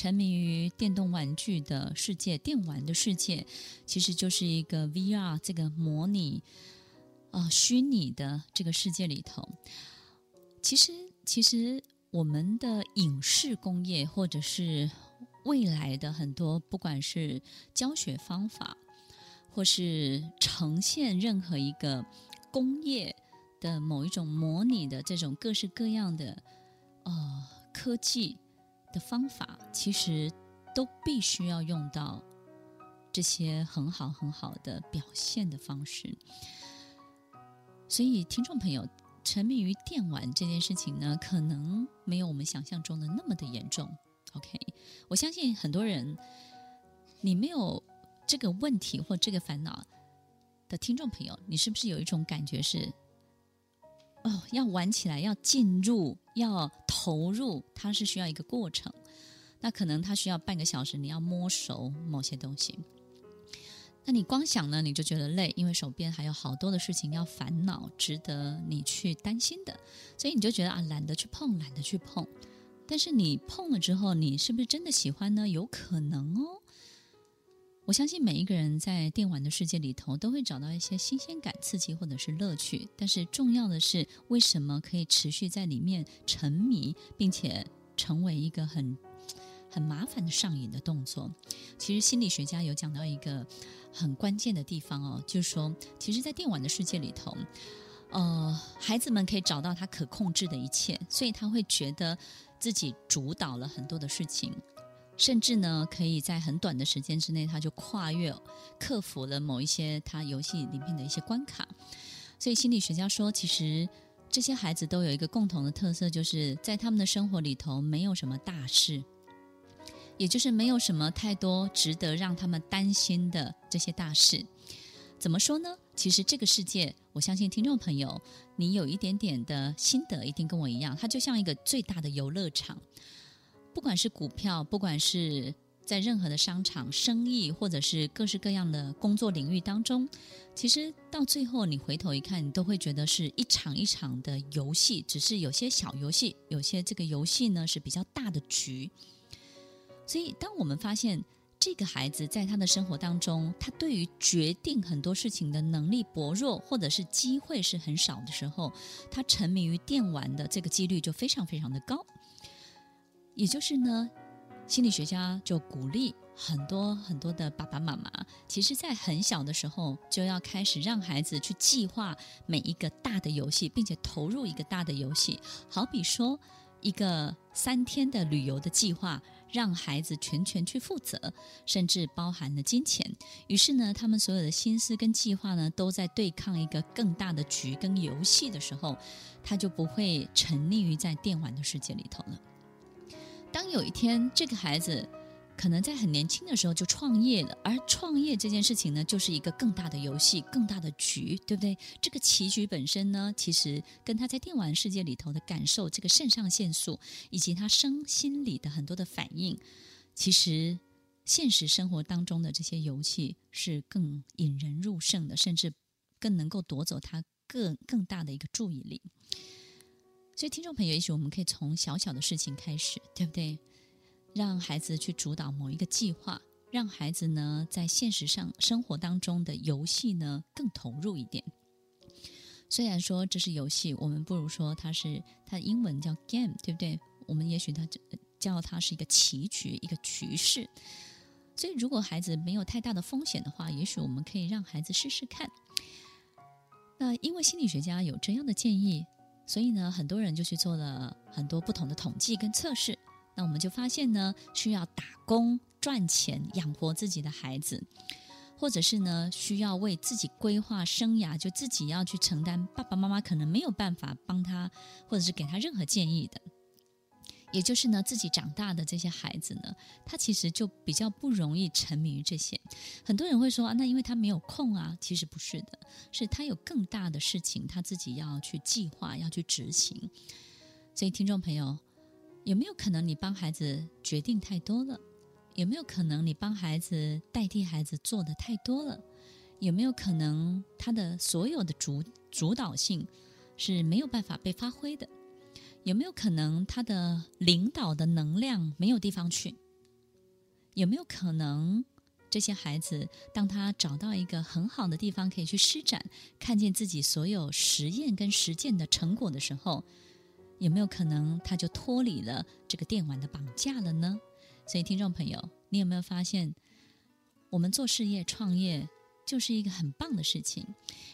沉迷于电动玩具的世界、电玩的世界，其实就是一个 VR 这个模拟啊、虚拟的这个世界里头。其实，其实我们的影视工业，或者是未来的很多，不管是教学方法，或是呈现任何一个工业的某一种模拟的这种各式各样的呃科技的方法，其实都必须要用到这些很好很好的表现的方式。所以，听众朋友，沉迷于电玩这件事情呢，可能没有我们想象中的那么的严重。OK，我相信很多人，你没有这个问题或这个烦恼的听众朋友，你是不是有一种感觉是，哦，要玩起来，要进入，要投入，它是需要一个过程。那可能它需要半个小时，你要摸熟某些东西。那你光想呢，你就觉得累，因为手边还有好多的事情要烦恼，值得你去担心的，所以你就觉得啊，懒得去碰，懒得去碰。但是你碰了之后，你是不是真的喜欢呢？有可能哦。我相信每一个人在电玩的世界里头，都会找到一些新鲜感、刺激或者是乐趣。但是重要的是，为什么可以持续在里面沉迷，并且成为一个很很麻烦的上瘾的动作？其实心理学家有讲到一个。很关键的地方哦，就是说，其实，在电玩的世界里头，呃，孩子们可以找到他可控制的一切，所以他会觉得自己主导了很多的事情，甚至呢，可以在很短的时间之内，他就跨越、克服了某一些他游戏里面的一些关卡。所以，心理学家说，其实这些孩子都有一个共同的特色，就是在他们的生活里头，没有什么大事。也就是没有什么太多值得让他们担心的这些大事，怎么说呢？其实这个世界，我相信听众朋友，你有一点点的心得，一定跟我一样，它就像一个最大的游乐场。不管是股票，不管是在任何的商场、生意，或者是各式各样的工作领域当中，其实到最后你回头一看，你都会觉得是一场一场的游戏，只是有些小游戏，有些这个游戏呢是比较大的局。所以，当我们发现这个孩子在他的生活当中，他对于决定很多事情的能力薄弱，或者是机会是很少的时候，他沉迷于电玩的这个几率就非常非常的高。也就是呢，心理学家就鼓励很多很多的爸爸妈妈，其实在很小的时候就要开始让孩子去计划每一个大的游戏，并且投入一个大的游戏，好比说一个三天的旅游的计划。让孩子全权去负责，甚至包含了金钱。于是呢，他们所有的心思跟计划呢，都在对抗一个更大的局跟游戏的时候，他就不会沉溺于在电玩的世界里头了。当有一天这个孩子，可能在很年轻的时候就创业了，而创业这件事情呢，就是一个更大的游戏、更大的局，对不对？这个棋局本身呢，其实跟他在电玩世界里头的感受，这个肾上腺素以及他生心里的很多的反应，其实现实生活当中的这些游戏是更引人入胜的，甚至更能够夺走他更更大的一个注意力。所以，听众朋友，也许我们可以从小小的事情开始，对不对？让孩子去主导某一个计划，让孩子呢在现实上生活当中的游戏呢更投入一点。虽然说这是游戏，我们不如说它是它的英文叫 game，对不对？我们也许它叫它是一个棋局，一个局势。所以如果孩子没有太大的风险的话，也许我们可以让孩子试试看。那因为心理学家有这样的建议，所以呢，很多人就去做了很多不同的统计跟测试。那我们就发现呢，需要打工赚钱养活自己的孩子，或者是呢，需要为自己规划生涯，就自己要去承担，爸爸妈妈可能没有办法帮他，或者是给他任何建议的。也就是呢，自己长大的这些孩子呢，他其实就比较不容易沉迷于这些。很多人会说啊，那因为他没有空啊，其实不是的，是他有更大的事情，他自己要去计划，要去执行。所以，听众朋友。有没有可能你帮孩子决定太多了？有没有可能你帮孩子代替孩子做的太多了？有没有可能他的所有的主主导性是没有办法被发挥的？有没有可能他的领导的能量没有地方去？有没有可能，这些孩子当他找到一个很好的地方可以去施展，看见自己所有实验跟实践的成果的时候，有没有可能他就脱离了这个电玩的绑架了呢？所以，听众朋友，你有没有发现，我们做事业创业就是一个很棒的事情？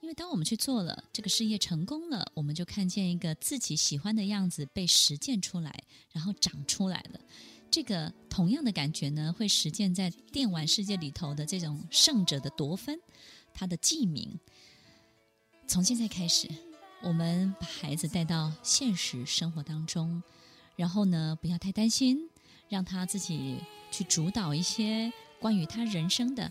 因为当我们去做了这个事业成功了，我们就看见一个自己喜欢的样子被实践出来，然后长出来了。这个同样的感觉呢，会实践在电玩世界里头的这种胜者的夺分，他的记名。从现在开始，我们把孩子带到现实生活当中，然后呢，不要太担心，让他自己去主导一些关于他人生的